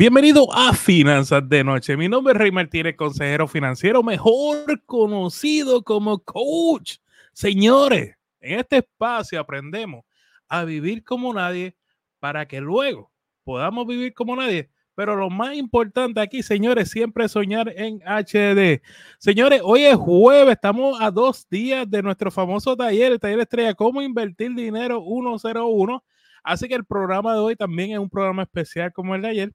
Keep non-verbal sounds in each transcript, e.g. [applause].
Bienvenido a Finanzas de Noche. Mi nombre es Rey Martínez, consejero financiero, mejor conocido como coach. Señores, en este espacio aprendemos a vivir como nadie para que luego podamos vivir como nadie. Pero lo más importante aquí, señores, siempre soñar en HD. Señores, hoy es jueves, estamos a dos días de nuestro famoso taller, el taller estrella, cómo invertir dinero 101. Así que el programa de hoy también es un programa especial como el de ayer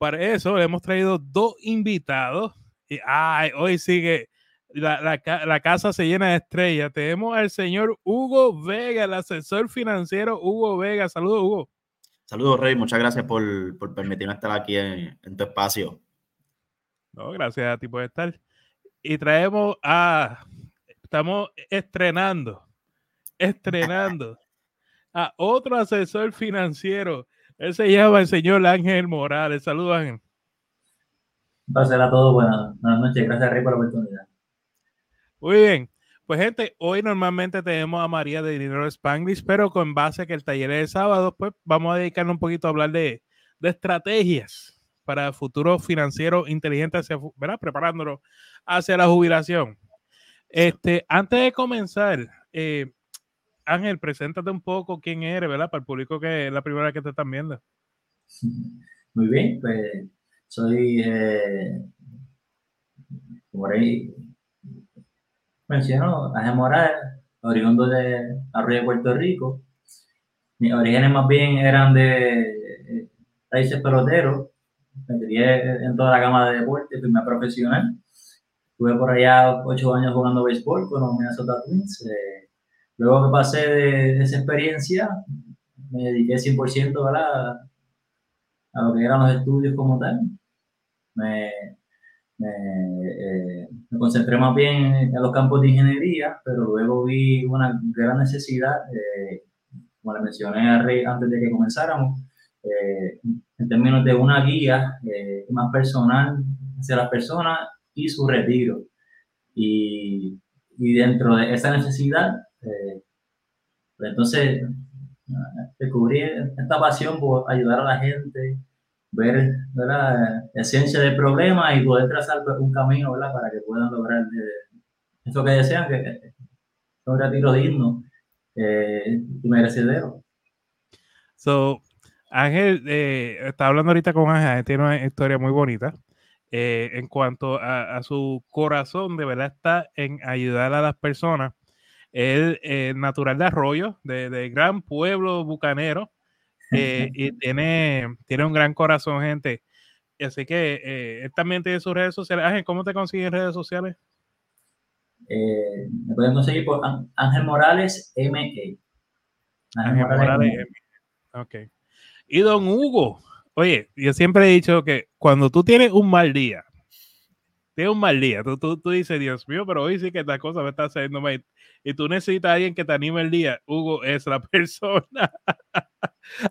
para eso hemos traído dos invitados. Y ay, hoy sigue, la, casa se llena de estrellas. Tenemos al señor Hugo Vega, el asesor financiero Hugo Vega. Saludos, Hugo. Saludos, Rey. Muchas gracias por, permitirme estar aquí en, tu espacio. No, gracias a ti por estar. Y traemos a, estamos estrenando, estrenando a otro asesor financiero él se llama el señor Ángel Morales. Saludos, Ángel. Un placer a todos. Buenas, noches. Gracias, Rey, por la oportunidad. Muy bien. Pues, gente, hoy normalmente tenemos a María de Dinero Spanglish, pero con base a que el taller es el sábado, pues vamos a dedicarnos un poquito a hablar de, estrategias para el futuro financiero inteligente, hacia, ¿verdad? Preparándolo hacia la jubilación. Este, antes de comenzar, eh, Ángel, preséntate un poco quién eres, ¿verdad? Para el público que es la primera vez que te están viendo. [laughs] Muy bien, pues soy, eh, como ahí mencionó, Ángel Morales, oriundo de Arroyo de Puerto Rico. Mis orígenes más bien eran de eh, raíces peloteros. Me crié en toda la gama de deportes, más profesional. Estuve por allá ocho años jugando béisbol con los Minnesota Twins. Eh, Luego que pasé de, esa experiencia, me dediqué 100% a, a lo que eran los estudios como tal. Me, eh, me, concentré más bien en los campos de ingeniería, pero luego vi una gran necesidad, eh, como le mencioné a Rey antes de que comenzáramos, eh, en términos de una guía más personal hacia las personas y su retiro. Y, y dentro de esa necesidad, eh, pues entonces, descubrí esta pasión por ayudar a la gente, ver la esencia del problema y poder trazar un camino para que puedan lograr eh, eso que desean, que es un retiro digno eh, y merecedero. So, Ángel, eh, está hablando ahorita con Ángel, tiene una historia muy bonita. en cuanto a, su corazón, de verdad está en ayudar a las personas él es natural de Arroyo, de, gran pueblo bucanero, eh, y tiene, tiene un gran corazón, gente. Así que eh, él también tiene sus redes sociales. Ángel, ¿cómo te consigues redes sociales? Eh, me pueden conseguir por Ángel Morales ME. Ángel, Morales, M. Ok. Y don Hugo, oye, yo siempre he dicho que cuando tú tienes un mal día, tienes un mal día, tú, tú, tú dices, Dios mío, pero hoy sí que esta cosa me está haciendo mal y tú necesitas a alguien que te anime el día, Hugo es la [laughs] persona.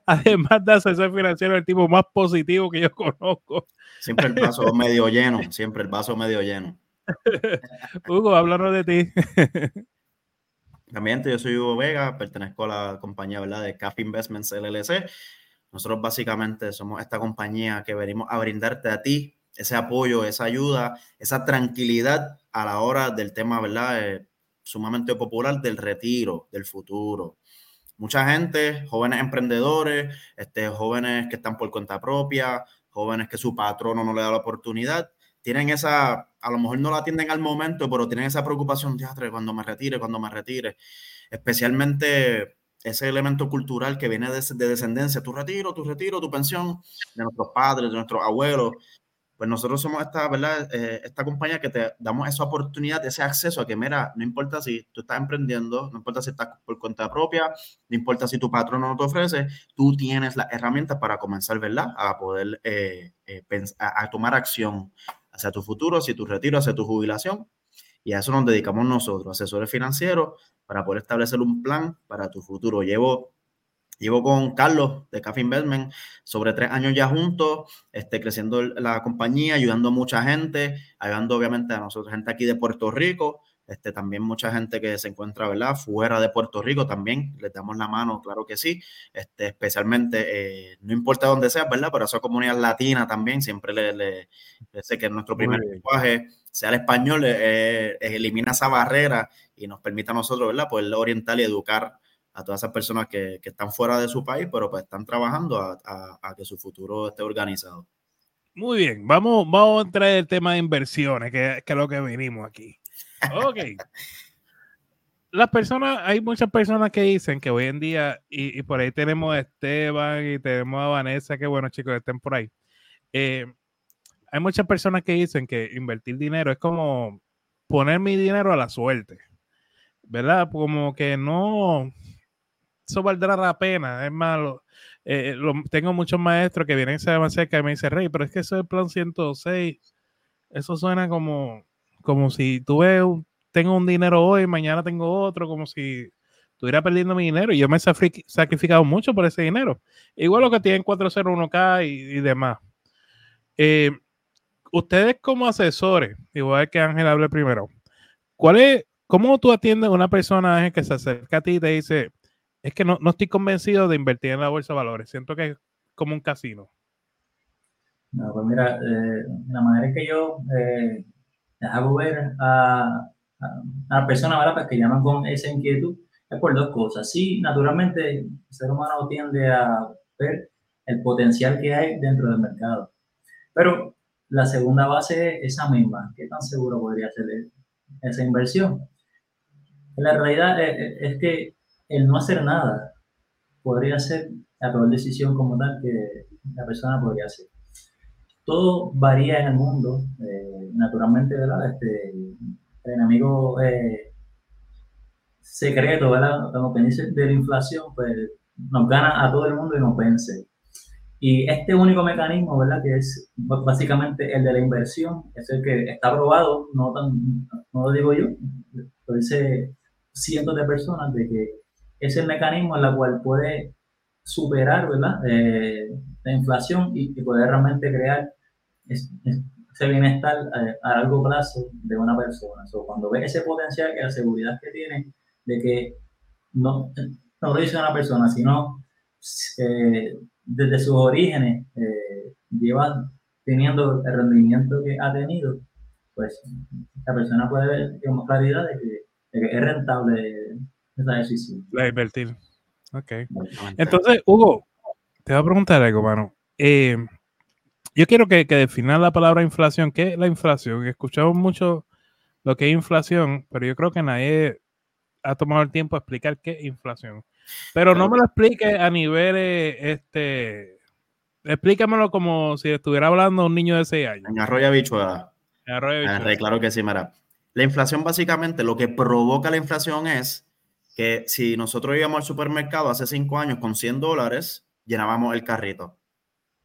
Además de asesor financiero, el tipo más positivo que yo conozco. Siempre el vaso [laughs] medio lleno, siempre el vaso medio lleno. [laughs] Hugo, háblanos de ti. También yo soy Hugo Vega, pertenezco a la compañía ¿verdad? de CAF Investments LLC. Nosotros básicamente somos esta compañía que venimos a brindarte a ti ese apoyo, esa ayuda, esa tranquilidad a la hora del tema, ¿verdad? Eh, sumamente popular del retiro, del futuro. Mucha gente, jóvenes emprendedores, este, jóvenes que están por cuenta propia, jóvenes que su patrono no le da la oportunidad, tienen esa, a lo mejor no la atienden al momento, pero tienen esa preocupación, teatro, cuando me retire, cuando me retire. Especialmente ese elemento cultural que viene de, de, descendencia, tu retiro, tu retiro, tu pensión, de nuestros padres, de nuestros abuelos, pues nosotros somos esta, ¿verdad? Eh, esta compañía que te damos esa oportunidad, ese acceso a que, mira, no importa si tú estás emprendiendo, no importa si estás por cuenta propia, no importa si tu patrón no te ofrece, tú tienes las herramientas para comenzar, ¿verdad? A poder eh, eh, a, tomar acción hacia tu futuro, hacia tu retiro, hacia tu jubilación. Y a eso nos dedicamos nosotros, asesores financieros, para poder establecer un plan para tu futuro. Llevo Llevo con Carlos de Café Investment sobre tres años ya juntos, este, creciendo la compañía, ayudando a mucha gente, ayudando obviamente a nosotros, gente aquí de Puerto Rico, este, también mucha gente que se encuentra, ¿verdad? Fuera de Puerto Rico también, les damos la mano, claro que sí, este, especialmente, eh, no importa dónde sea, ¿verdad? Pero a esa comunidad latina también, siempre le, le, sé que nuestro primer lenguaje sea el español, eh, elimina esa barrera y nos permite a nosotros, ¿verdad? Poder orientar y educar a todas esas personas que, que están fuera de su país, pero pues están trabajando a, a, a que su futuro esté organizado. Muy bien, vamos, vamos a entrar en el tema de inversiones, que, que es lo que venimos aquí. Ok. [laughs] Las personas, hay muchas personas que dicen que hoy en día, y, por ahí tenemos a Esteban y tenemos a Vanessa, que bueno chicos, estén por ahí. Eh, hay muchas personas que dicen que invertir dinero es como poner mi dinero a la suerte, ¿verdad? Como que no, eso valdrá la pena, es malo. Eh, tengo muchos maestros que vienen se más cerca y me dicen, Rey, pero es que eso es el plan 106, eso suena como, como si tuve un, tengo un dinero hoy, mañana tengo otro, como si estuviera perdiendo mi dinero. Y yo me he sacrificado mucho por ese dinero. Igual lo que tienen 401k y, y demás. Eh, ustedes como asesores, igual que Ángel hable primero, ¿cuál es, ¿cómo tú atiendes a una persona que se acerca a ti y te dice, es que no, no estoy convencido de invertir en la bolsa de valores, siento que es como un casino? No, pues mira, eh, la manera en que yo eh, hago ver a, a, personas ¿verdad? Pues que llaman con esa inquietud es por dos cosas. Sí, naturalmente el ser humano tiende a ver el potencial que hay dentro del mercado. Pero la segunda base es esa misma. ¿Qué tan seguro podría ser esa inversión? La realidad es, que el no hacer nada podría ser la peor decisión como tal que la persona podría hacer. Todo varía en el mundo, eh, naturalmente, ¿verdad? Este, el enemigo eh, secreto, ¿verdad? Como que dice de la inflación, pues nos gana a todo el mundo y nos vence. Y este único mecanismo, ¿verdad? Que es básicamente el de la inversión, es el que está probado, no, tan, no lo digo yo, lo dice cientos de personas, de que es el mecanismo en el cual puede superar, ¿verdad? Eh, la inflación y, poder realmente crear ese bienestar eh, a, largo plazo de una persona. cuando ve ese potencial y la seguridad que tiene de que no, no lo dice una persona, sino eh, desde sus orígenes eh, lleva teniendo el rendimiento que ha tenido, pues la persona puede ver con claridad de que, es rentable. La invertir. Ok. Entonces, Hugo, te voy a preguntar algo, mano. Eh, yo quiero que, que definan la palabra inflación. ¿Qué es la inflación? Escuchamos mucho lo que es inflación, pero yo creo que nadie ha tomado el tiempo de explicar qué es inflación. Pero no me lo explique a nivel, este, explícamelo como si estuviera hablando un niño de 6 años. En arroyo bichuela. En arroyo Claro que sí, mira. La inflación básicamente, lo que provoca la inflación es que si nosotros íbamos al supermercado hace 5 años con 100 dólares, llenábamos el carrito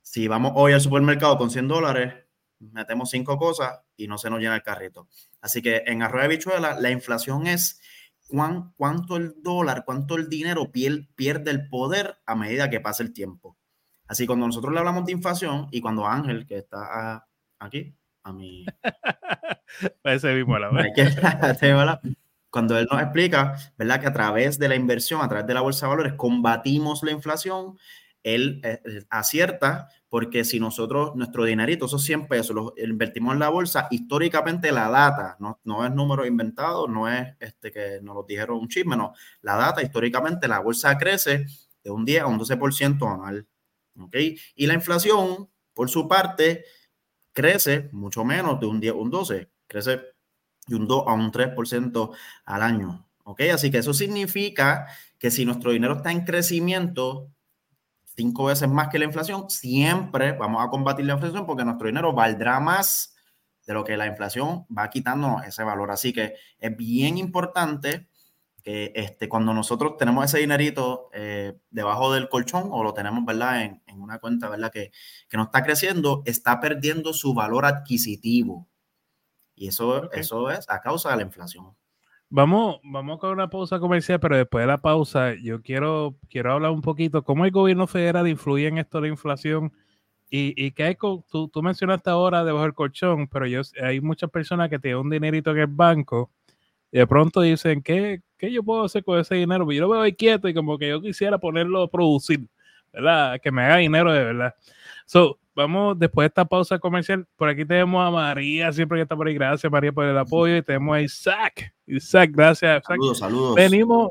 si vamos hoy al supermercado con 100 dólares, metemos cinco cosas y no se nos llena el carrito. Así que en arroz de bichuela, la inflación es cuán, cuánto el dólar, cuánto el dinero pierde el poder a medida que pasa el tiempo. Así cuando nosotros le hablamos de inflación y cuando Ángel, que está aquí, a mí. [laughs] Ese mismo la [laughs] Cuando él nos explica, ¿verdad? Que a través de la inversión, a través de la bolsa de valores, combatimos la inflación él eh, eh, acierta porque si nosotros, nuestro dinerito, esos 100 pesos, los invertimos en la bolsa, históricamente la data, no, no es número inventado, no es este que nos lo dijeron un chisme, no, la data, históricamente la bolsa crece de un 10 a un 12% anual, ¿ok? Y la inflación, por su parte, crece mucho menos de un 10 a un 12, crece de un 2 a un 3% al año, ¿ok? Así que eso significa que si nuestro dinero está en crecimiento, cinco veces más que la inflación, siempre vamos a combatir la inflación porque nuestro dinero valdrá más de lo que la inflación va quitando ese valor. Así que es bien importante que este, cuando nosotros tenemos ese dinerito eh, debajo del colchón o lo tenemos, ¿verdad? En, en una cuenta, ¿verdad? Que, que, no está creciendo, está perdiendo su valor adquisitivo. Y eso, eso es a causa de la inflación. Vamos, vamos con una pausa comercial, pero después de la pausa yo quiero, quiero hablar un poquito cómo el gobierno federal influye en esto de la inflación y, y que hay, tú, tú mencionaste ahora debajo del colchón, pero yo, hay muchas personas que tienen un dinerito en el banco y de pronto dicen, ¿qué, ¿qué yo puedo hacer con ese dinero? Pues yo lo veo ahí quieto y como que yo quisiera ponerlo a producir, ¿verdad? Que me haga dinero de verdad. So, vamos, después de esta pausa comercial, por aquí tenemos a María, siempre que está por ahí. Gracias, María, por el apoyo. Y tenemos a Isaac. Isaac, gracias. Saludos, saludos. Venimos,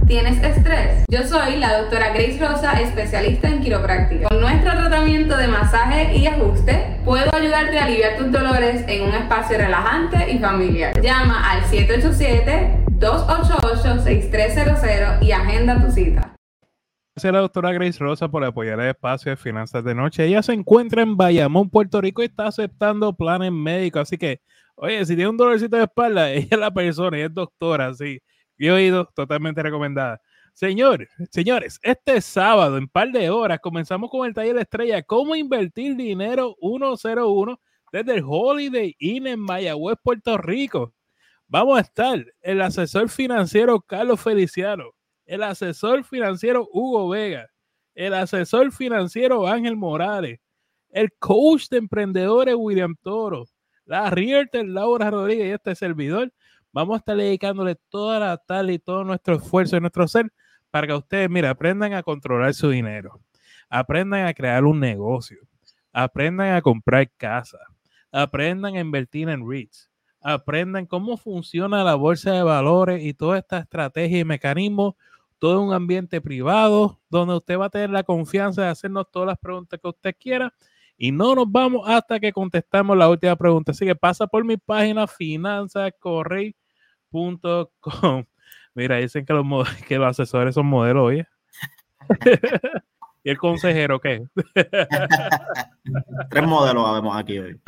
tienes estrés, yo soy la doctora Grace Rosa, especialista en quiropráctica. Con nuestro tratamiento de masaje y ajuste, puedo ayudarte a aliviar tus dolores en un espacio relajante y familiar. Llama al 787-288-6300 y agenda tu cita. Gracias a la doctora Grace Rosa por apoyar el espacio de finanzas de noche. Ella se encuentra en Bayamón, Puerto Rico y está aceptando planes médicos. Así que Oye, si tiene un dolorcito de espalda, [laughs] ella es la persona, ella es doctora, sí. Y oído, totalmente recomendada. Señor, señores, este sábado, en par de horas, comenzamos con el taller estrella, cómo invertir dinero 101 desde el Holiday Inn en Mayagüez, Puerto Rico. Vamos a estar el asesor financiero Carlos Feliciano, el asesor financiero Hugo Vega, el asesor financiero Ángel Morales, el coach de emprendedores William Toro, la Realtor Laura Rodríguez y este servidor. Vamos a estar dedicándole toda la tarde y todo nuestro esfuerzo y nuestro ser para que ustedes, mira, aprendan a controlar su dinero, aprendan a crear un negocio, aprendan a comprar casa, aprendan a invertir en REITs, aprendan cómo funciona la bolsa de valores y toda esta estrategia y mecanismo, todo un ambiente privado donde usted va a tener la confianza de hacernos todas las preguntas que usted quiera y no nos vamos hasta que contestamos la última pregunta. Así que pasa por mi página finanzascorrey.com. [laughs] Mira, dicen que los, [laughs] que los asesores son modelos, oye. [laughs] ¿Y el consejero qué? Tres modelos vemos aquí hoy.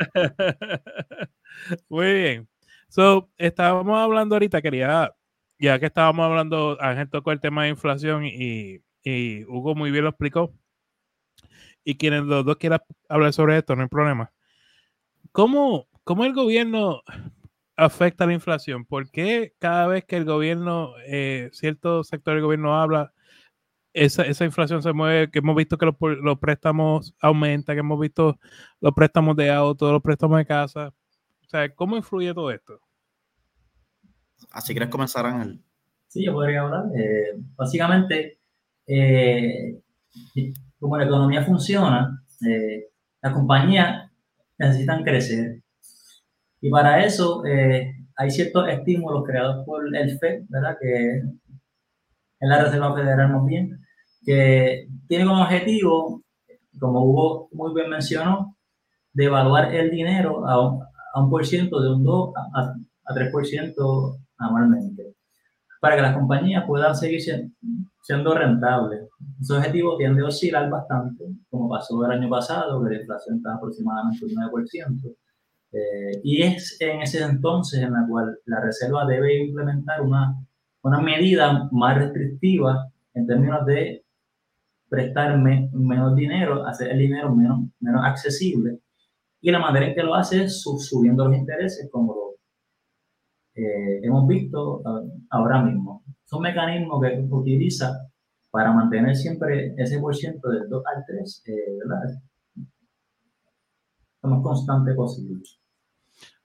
Muy bien. So, estábamos hablando ahorita, quería, ya que estábamos hablando, Ángel tocó el tema de inflación y, y Hugo muy bien lo explicó y quienes los dos quieran hablar sobre esto, no hay problema. ¿Cómo, cómo el gobierno afecta la inflación? ¿Por qué cada vez que el gobierno, eh, cierto sector del gobierno habla, esa, esa, inflación se mueve, que hemos visto que los, los, préstamos aumentan, que hemos visto los préstamos de auto, los préstamos de casa. O sea, ¿cómo influye todo esto? Así quieres comenzar, Ángel. Sí, yo podría hablar. Eh, básicamente, eh, como la economía funciona, eh, las compañías necesitan crecer. Y para eso eh, hay ciertos estímulos creados por el FED, ¿verdad? que es la Reserva Federal más bien, que tiene como objetivo, como Hugo muy bien mencionó, de evaluar el dinero a un, a un por ciento, de un 2 a, a 3% anualmente, para que las compañías puedan seguir siendo rentables. Ese objetivo tiende a oscilar bastante, como pasó el año pasado, que la inflación está aproximadamente un 9%. Eh, y es en ese entonces en la cual la Reserva debe implementar una, una medida más restrictiva en términos de prestar menos dinero, hacer el dinero menos, menos accesible. Y la manera en que lo hace es subiendo los intereses, como lo eh, hemos visto ah, ahora mismo. Son mecanismos que utiliza para mantener siempre ese por ciento del 2 al 3, eh, ¿verdad? Lo más constante posible.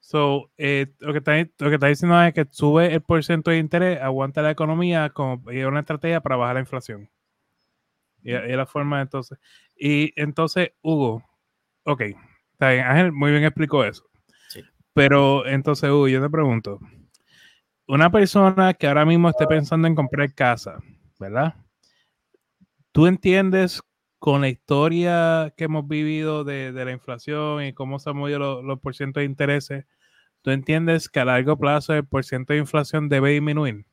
So, eh, lo, que está, lo que está diciendo es que sube el porcentaje de interés, aguanta la economía como una estrategia para bajar la inflación. Y, es la forma entonces. Y entonces, Hugo, ok, está bien, Ángel muy bien explicó eso. Sí. Pero entonces, Hugo, yo te pregunto, una persona que ahora mismo esté pensando en comprar casa, ¿verdad? ¿Tú entiendes con la historia que hemos vivido de, la inflación y cómo se han movido los, los porcientos de intereses? ¿Tú entiendes que a largo plazo el porciento de inflación debe disminuir?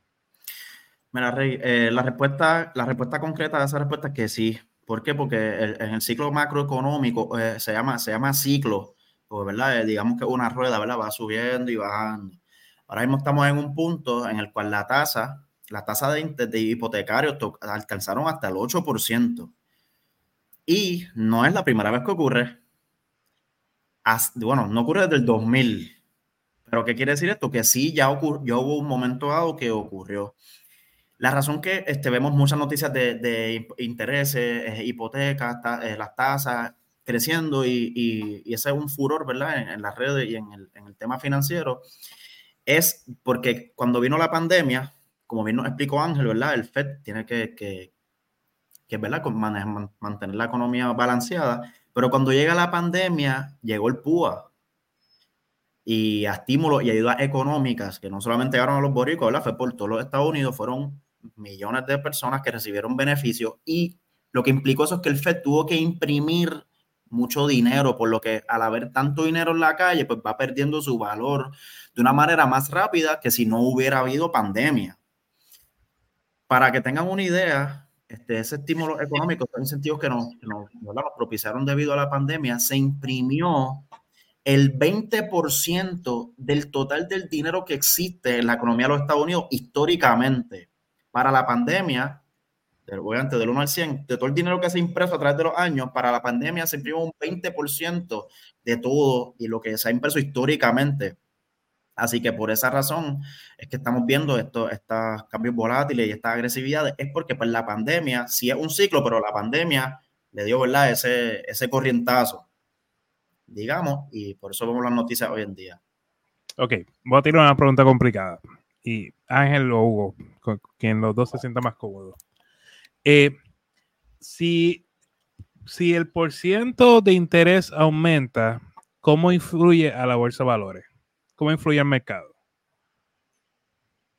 Mira, Rey, eh, la, respuesta, la respuesta concreta de esa respuesta es que sí. ¿Por qué? Porque en el ciclo macroeconómico eh, se, llama, se llama ciclo, pues, ¿verdad? Eh, digamos que una rueda, ¿verdad? Va subiendo y bajando. Ahora mismo estamos en un punto en el cual la tasa la tasa de, de hipotecarios alcanzaron hasta el 8%. Y no es la primera vez que ocurre. bueno, no ocurre desde el 2000. Pero ¿qué quiere decir esto? Que sí, ya, ocurrió, hubo un momento dado que ocurrió. La razón que este, vemos muchas noticias de, de intereses, eh, hipotecas, eh, las tasas creciendo y, y, ese es un furor, ¿verdad? En, las redes y en el, en el, tema financiero, es porque cuando vino la pandemia, como bien nos explicó Ángel, ¿verdad? El FED tiene que, que, que ¿verdad? mantener la economía balanceada, pero cuando llega la pandemia, llegó el PUA, y a estímulos y ayudas económicas que no solamente llegaron a los boricos, ¿verdad? fue por todos los Estados Unidos, fueron millones de personas que recibieron beneficios y lo que implicó eso es que el FED tuvo que imprimir mucho dinero, por lo que al haber tanto dinero en la calle, pues va perdiendo su valor de una manera más rápida que si no hubiera habido pandemia. Para que tengan una idea, este, ese estímulo económico, esos incentivos que nos, que nos, nos propiciaron debido a la pandemia, se imprimió el 20% del total del dinero que existe en la economía de los Estados Unidos históricamente para la pandemia, obviamente del 1 al 100, de todo el dinero que se ha impreso a través de los años, para la pandemia se imprimió un 20% de todo y lo que se ha impreso históricamente. Así que por esa razón es que estamos viendo estos cambios volátiles y estas agresividades. Es porque pues, la pandemia, sí es un ciclo, pero la pandemia le dio ¿verdad? Ese, ese corrientazo digamos, y por eso vemos las noticias hoy en día. Ok, voy a tirar una pregunta complicada. Y Ángel o Hugo, con quien los dos se sientan más cómodos. Eh, si, si el porciento de interés aumenta, ¿cómo influye a la bolsa de valores? ¿Cómo influye al mercado?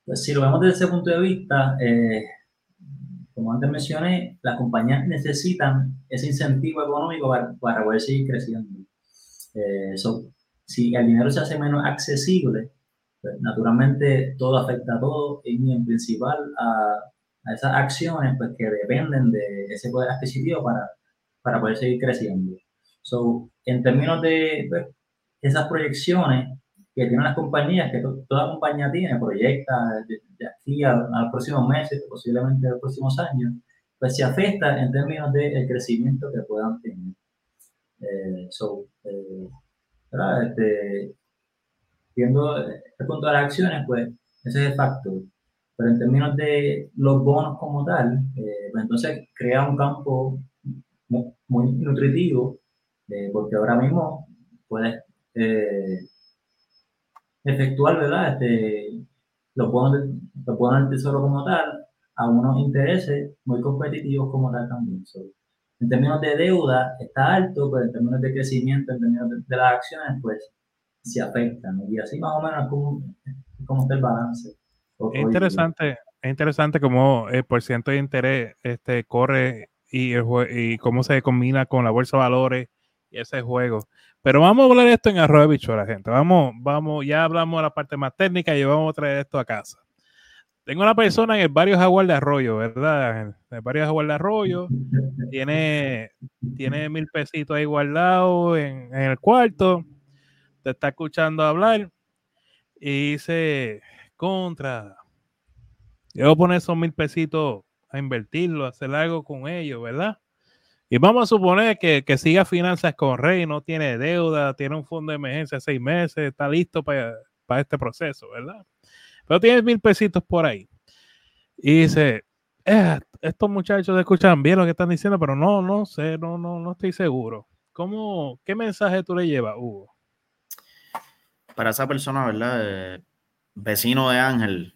Pues si lo vemos desde ese punto de vista, eh, como antes mencioné, las compañías necesitan ese incentivo económico para, para poder seguir creciendo. Eh, si el dinero se hace menos accesible, pues, naturalmente todo afecta a todo y en principal a, a, esas acciones pues, que dependen de ese poder adquisitivo para, para poder seguir creciendo. So, en términos de pues, esas proyecciones que tienen las compañías, que toda compañía tiene, proyecta de, aquí a, los próximos meses, posiblemente a los próximos años, pues se afecta en términos del crecimiento que puedan tener. Eh, so, eh, este, viendo el punto de las acciones, pues ese es el factor. Pero en términos de los bonos como tal, eh, pues entonces crea un campo muy, nutritivo, porque ahora mismo puedes efectuar ¿verdad? Este, los, bonos los bonos del tesoro como tal a unos intereses muy competitivos como tal también en términos de deuda está alto, pero en términos de crecimiento, en términos de, las acciones, pues se afectan. Y así más o menos como, como está el balance. Es interesante, es interesante cómo el porcentaje de interés este, corre y, y cómo se combina con la bolsa de valores y ese juego. Pero vamos a hablar esto en arroz de bicho, la gente. Vamos, vamos, ya hablamos de la parte más técnica y vamos a traer esto a casa. Tengo una persona en el barrio Jaguar de Arroyo, ¿verdad? En el barrio Jaguar de Arroyo. Tiene, tiene mil pesitos ahí guardados en, en el cuarto. Te está escuchando hablar. Y dice, contra. Yo poner esos mil pesitos a invertirlo, a hacer algo con ellos, ¿verdad? Y vamos a suponer que, que siga finanzas con Rey, no tiene deuda, tiene un fondo de emergencia seis meses, está listo para, para este proceso, ¿verdad? Pero tienes mil pesitos por ahí. Y dice, eh, estos muchachos escuchan bien lo que están diciendo, pero no, no sé, no, no, no estoy seguro. ¿Cómo, ¿Qué mensaje tú le llevas, Hugo? Para esa persona, ¿verdad? vecino de Ángel.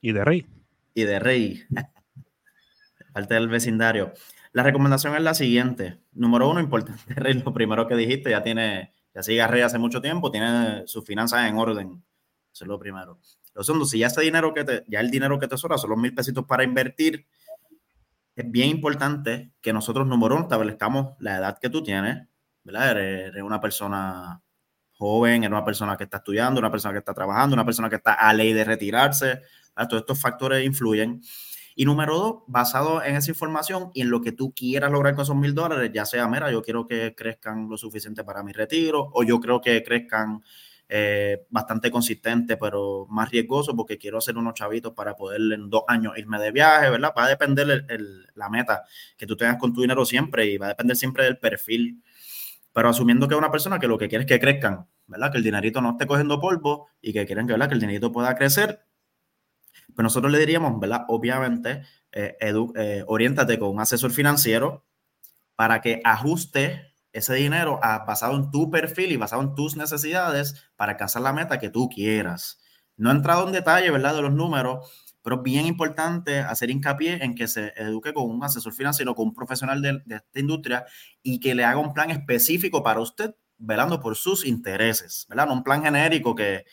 Y de Rey. Y de Rey. [laughs] Parte del vecindario. La recomendación es la siguiente. Número uno, importante, [laughs] Rey, lo primero que dijiste, ya tiene, ya sigue a Rey hace mucho tiempo, tiene sus finanzas en orden es lo primero. Lo segundo, si ya ese dinero que te, ya el dinero que te sobra son los mil pesitos para invertir, es bien importante que nosotros, número uno, establezcamos la edad que tú tienes, ¿verdad? Eres, una persona joven, eres una persona que está estudiando, una persona que está trabajando, una persona que está a ley de retirarse. Todos estos factores influyen. Y número dos, basado en esa información y en lo que tú quieras lograr con esos mil dólares, ya sea, mira, yo quiero que crezcan lo suficiente para mi retiro, o yo creo que crezcan eh, bastante consistente, pero más riesgoso porque quiero hacer unos chavitos para poder en dos años irme de viaje, ¿verdad? Va a depender la meta que tú tengas con tu dinero siempre y va a depender siempre del perfil. Pero asumiendo que es una persona que lo que quiere es que crezcan, ¿verdad? Que el dinerito no esté cogiendo polvo y que quieren que, ¿verdad? que el dinerito pueda crecer, pues nosotros le diríamos, ¿verdad? Obviamente, eh, eh, oriéntate con un asesor financiero para que ajuste ese dinero basado en tu perfil y basado en tus necesidades para alcanzar la meta que tú quieras. No he entrado en detalle, ¿verdad? De los números, pero es bien importante hacer hincapié en que se eduque con un asesor financiero, con un profesional de, de esta industria y que le haga un plan específico para usted, velando por sus intereses, ¿verdad? No un plan genérico que,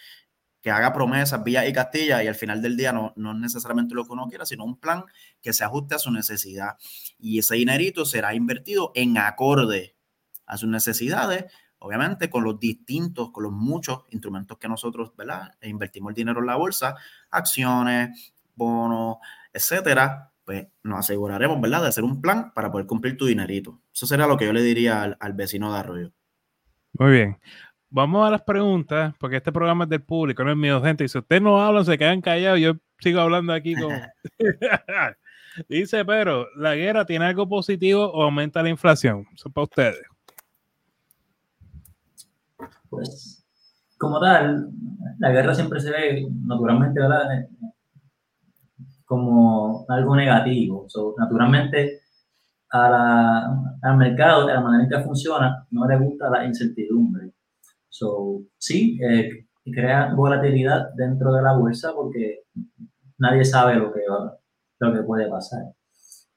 que haga promesas, vía y Castilla, y al final del día no, no es necesariamente lo que uno quiera, sino un plan que se ajuste a su necesidad. Y ese dinerito será invertido en acorde a sus necesidades, obviamente con los distintos, con los muchos instrumentos que nosotros, ¿verdad? E invertimos el dinero en la bolsa, acciones, bonos, etcétera, pues nos aseguraremos, ¿verdad?, de hacer un plan para poder cumplir tu dinerito. Eso será lo que yo le diría al, al vecino de Arroyo. Muy bien vamos a las preguntas, porque este programa es del público, no es mío, gente. Y si ustedes no hablan, se quedan callados, yo sigo hablando aquí con... [laughs] Dice, pero ¿la guerra tiene algo positivo o aumenta la inflación? Eso para ustedes. Pues, como tal, la guerra siempre se ve naturalmente, ¿verdad? Como algo negativo. naturalmente, al mercado, de la manera en que funciona, no le gusta la incertidumbre. So, sí, eh, crea volatilidad dentro de la bolsa porque nadie sabe lo que, lo que puede pasar.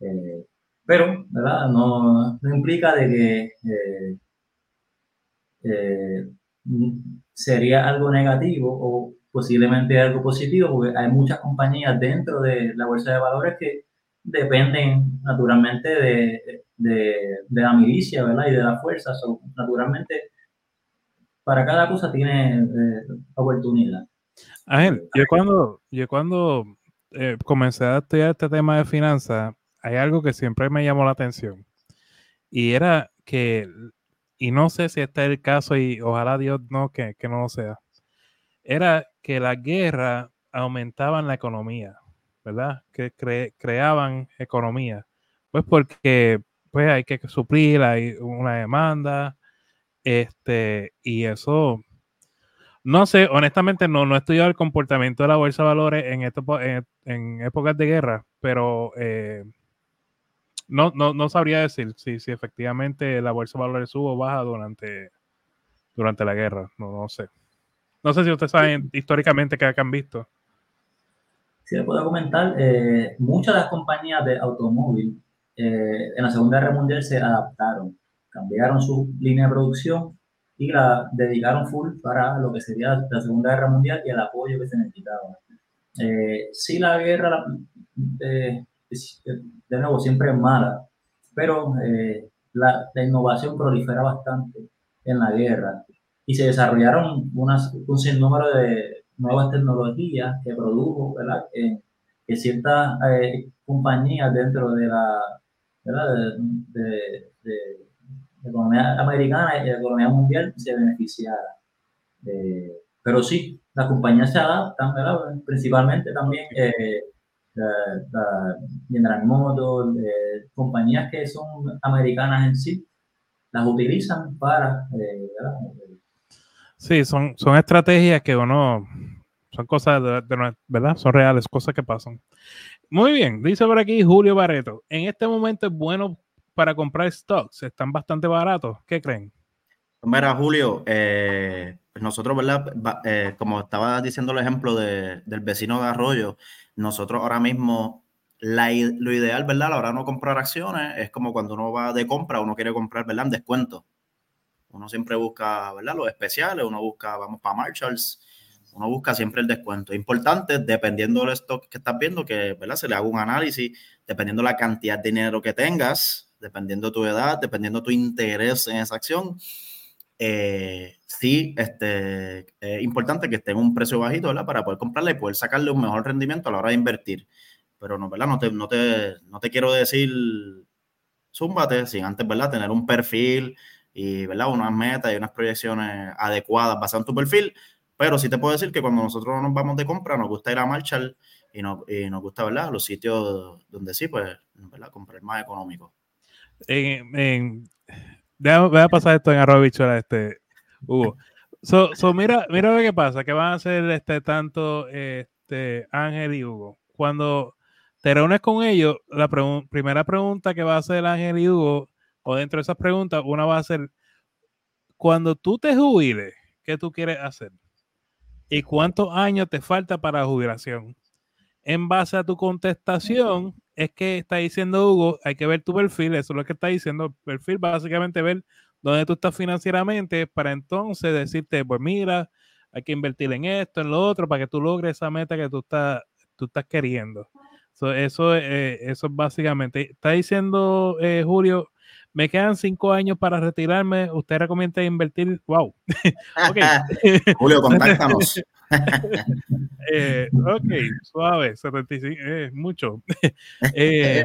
Eh, pero, ¿verdad? No, implica de que eh, sería algo negativo o posiblemente algo positivo, porque hay muchas compañías dentro de la bolsa de valores que dependen naturalmente de, de, la milicia, ¿verdad? Y de la fuerza. So, naturalmente, para cada cosa tiene eh, oportunidad. Ángel, yo cuando, yo cuando eh, comencé a estudiar este tema de finanzas, hay algo que siempre me llamó la atención. Y era que, y no sé si este es el caso, y ojalá Dios no, que, que no lo sea, era que la guerra aumentaban la economía, ¿verdad? Que creaban economía. Pues porque pues hay que suplir, hay una demanda, este, y eso, no sé, honestamente no, no he estudiado el comportamiento de la bolsa de valores en, en, épocas de guerra, pero eh, no, no, no, sabría decir si, si efectivamente la bolsa de valores sube o baja durante, durante la guerra, no, no sé. No sé si ustedes saben históricamente qué han visto. Si le puedo comentar, eh, muchas de las compañías de automóvil eh, en la Segunda Guerra Mundial se adaptaron cambiaron su línea de producción y la dedicaron full para lo que sería la Segunda Guerra Mundial y el apoyo que se necesitaba. Eh, sí, la guerra, eh, de nuevo, siempre es mala, pero eh, la, la, innovación prolifera bastante en la guerra y se desarrollaron unas, un sinnúmero de nuevas tecnologías que produjo ¿verdad? que ciertas eh, compañías dentro de la ¿verdad? de, de la economía americana y la economía mundial se beneficiara. Eh, pero sí, las compañías se adaptan, ¿verdad? principalmente también eh, la, General Motors, eh, compañías que son americanas en sí, las utilizan para... Eh, sí, son, son estrategias que uno... Son cosas, de, ¿verdad? Son reales, cosas que pasan. Muy bien, dice por aquí Julio Barreto. En este momento es bueno para comprar stocks? ¿Están bastante baratos? ¿Qué creen? Mira, Julio, eh, nosotros, ¿verdad? Eh, como estaba diciendo el ejemplo de, del vecino de Arroyo, nosotros ahora mismo, lo ideal, ¿verdad? A la hora de no comprar acciones es como cuando uno va de compra, uno quiere comprar, ¿verdad? En descuento. Uno siempre busca, ¿verdad? Los especiales, uno busca, vamos para Marshalls, uno busca siempre el descuento. Importante, dependiendo del stock que estás viendo, que, ¿verdad? Se le haga un análisis, dependiendo la cantidad de dinero que tengas, dependiendo de tu edad, dependiendo de tu interés en esa acción, eh, sí, este, es importante que esté en un precio bajito, ¿verdad? Para poder comprarla y poder sacarle un mejor rendimiento a la hora de invertir. Pero no, ¿verdad? No te, no te, no te quiero decir zúmbate sin antes, ¿verdad? Tener un perfil y ¿verdad? unas metas y unas proyecciones adecuadas basadas en tu perfil. Pero sí te puedo decir que cuando nosotros nos vamos de compra, nos gusta ir a Marshall y, no, y nos gusta, ¿verdad? Los sitios donde sí, pues, ¿verdad? Comprar más económico. En, voy a pasar esto en arroba bichuela, este, Hugo. So, so, mira, mira lo que pasa, que van a hacer este tanto este Ángel y Hugo. Cuando te reúnes con ellos, la primera pregunta que va a hacer Ángel y Hugo, o dentro de esas preguntas, una va a ser, cuando tú te jubiles, ¿qué tú quieres hacer? ¿Y cuántos años te falta para la jubilación? En base a tu contestación, es que está diciendo Hugo, hay que ver tu perfil, eso es lo que está diciendo, perfil, básicamente ver dónde tú estás financieramente para entonces decirte, pues mira, hay que invertir en esto, en lo otro, para que tú logres esa meta que tú estás, tú estás queriendo. eso, eh, eso es básicamente. Está diciendo eh, Julio, me quedan cinco años para retirarme. Usted recomienda invertir. Wow. [laughs] [laughs] Julio, [laughs] contáctanos. [laughs] eh, ok, suave, 75, es mucho. [laughs] eh,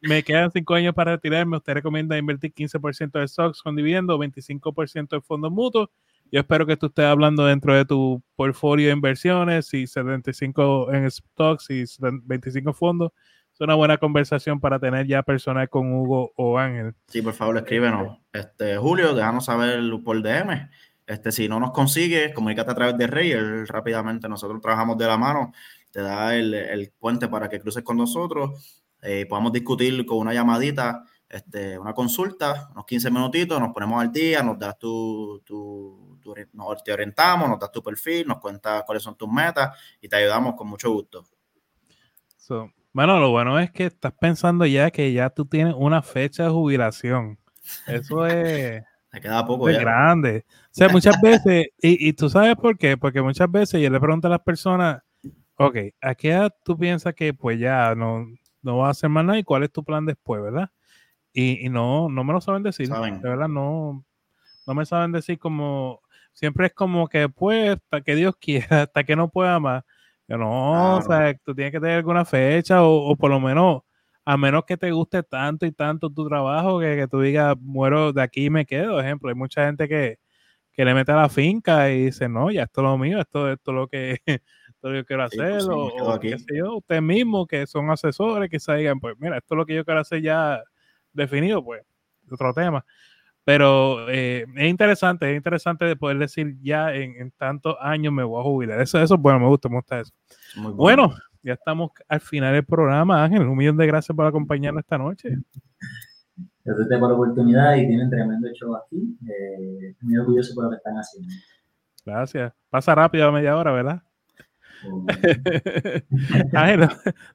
me quedan cinco años para retirarme. Usted recomienda invertir 15% de stocks con dividendo, 25% de fondos mutuos. Yo espero que tú estés hablando dentro de tu portfolio de inversiones, y 75 en stocks y 25 fondos. Es una buena conversación para tener ya personal con Hugo o Ángel. Sí, por favor, escríbenos. Este, Julio, déjanos saber por DM. Este, si no nos consigues, comunícate a través de Rey, él rápidamente, nosotros trabajamos de la mano, te da el, el puente para que cruces con nosotros eh, podamos discutir con una llamadita, este, una consulta, unos 15 minutitos, nos ponemos al día, nos das tu, tu, nos te orientamos, nos das tu perfil, nos cuentas cuáles son tus metas y te ayudamos con mucho gusto. bueno, lo bueno es que estás pensando ya que ya tú tienes una fecha de jubilación. Eso [laughs] es... Me queda poco ya. grande. O sea, muchas veces, y, y, tú sabes por qué, porque muchas veces yo le pregunto a las personas, ok, ¿a qué edad tú piensas que pues ya no, no vas a hacer más nada y cuál es tu plan después, ¿verdad? Y, no, no me lo saben decir, de verdad, no, no me saben decir como, siempre es como que pues, hasta que Dios [laughs] quiera, hasta que no pueda más. Yo no, o sea, tú tienes que tener alguna fecha o, por lo menos, a menos que te guste tanto y tanto tu trabajo, que, que tú digas, muero de aquí y me quedo. Ejemplo, hay mucha gente que, que le mete a la finca y dice, no, ya esto es lo mío, esto, esto es lo que [laughs] lo yo quiero hacer, pues o, qué sé yo, ustedes mismos que son asesores, que se digan, pues mira, esto es lo que yo quiero hacer ya definido, pues, otro tema. Pero eh, es interesante, es interesante de poder decir ya en, tantos años me voy a jubilar. Eso, eso bueno, me gusta, me gusta eso. bueno. Ya estamos al final del programa, Ángel. Un millón de gracias por acompañarnos esta noche. Gracias por la oportunidad y tienen tremendo show aquí. Eh, muy orgulloso por lo que están haciendo. Gracias. Pasa rápido a media hora, ¿verdad? [laughs]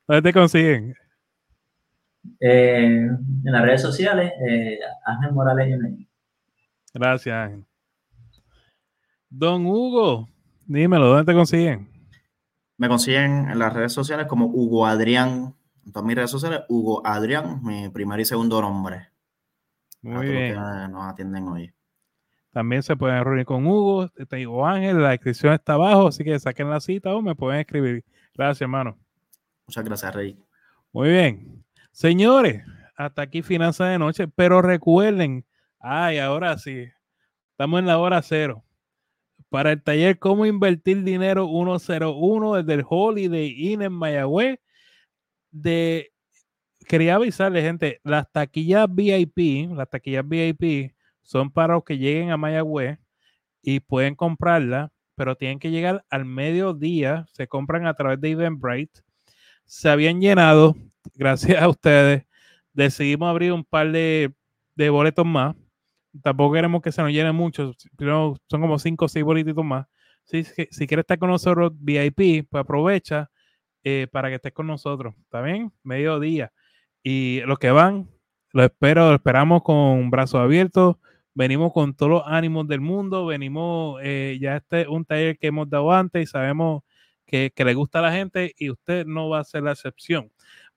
¿dónde te consiguen? Eh, en las redes sociales, eh, Ángel Morales Gracias, Ángel. Don Hugo, dímelo, ¿dónde te consiguen? Me consiguen en las redes sociales como Hugo Adrián. En todas mis redes sociales, Hugo Adrián, mi primer y segundo nombre. Muy bien. nos atienden hoy. También se pueden reunir con Hugo, o Ángel, la descripción está abajo, así que saquen la cita o me pueden escribir. Gracias, hermano. Muchas gracias, Rey. Muy bien. Señores, hasta aquí Finanzas de Noche, pero recuerden, ay, ahora sí, estamos en la hora cero. Para el taller Cómo Invertir Dinero 101 desde el Holiday Inn en Mayagüez, de, quería avisarle, gente, las taquillas VIP, las taquillas VIP son para los que lleguen a Mayagüez y pueden comprarla, pero tienen que llegar al mediodía. Se compran a través de Eventbrite. Se habían llenado, [laughs] gracias a ustedes. Decidimos abrir un par de, boletos más. Tampoco queremos que se nos llenen mucho, son como cinco o seis boletitos más. Si, si quieres estar con nosotros VIP, pues aprovecha eh, para que estés con nosotros. ¿Está bien? Mediodía. Y los que van, lo espero, lo esperamos con brazos abiertos venimos con todos los ánimos del mundo, venimos, eh, ya este es un taller que hemos dado antes y sabemos que, le gusta a la gente y usted no va a ser la excepción.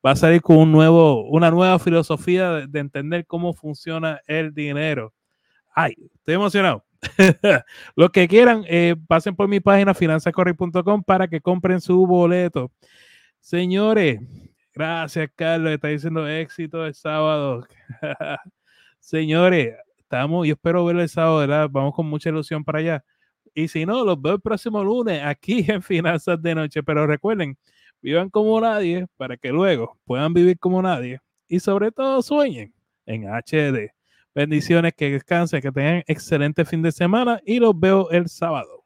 Va a salir con un nuevo, una nueva filosofía de, entender cómo funciona el dinero ay, estoy emocionado. [laughs] Los que quieran, eh, pasen por mi página finanzascorrey.com para que compren su boleto. Señores, gracias Carlos, está diciendo éxito el sábado. [laughs] Señores, estamos, yo espero verlo el sábado, ¿verdad? Vamos con mucha ilusión para allá. Y si no, los veo el próximo lunes aquí [laughs] en Finanzas de Noche. Pero recuerden, vivan como nadie para que luego puedan vivir como nadie. Y sobre todo sueñen en HD. Bendiciones, que descansen, que tengan excelente fin de semana y los veo el sábado.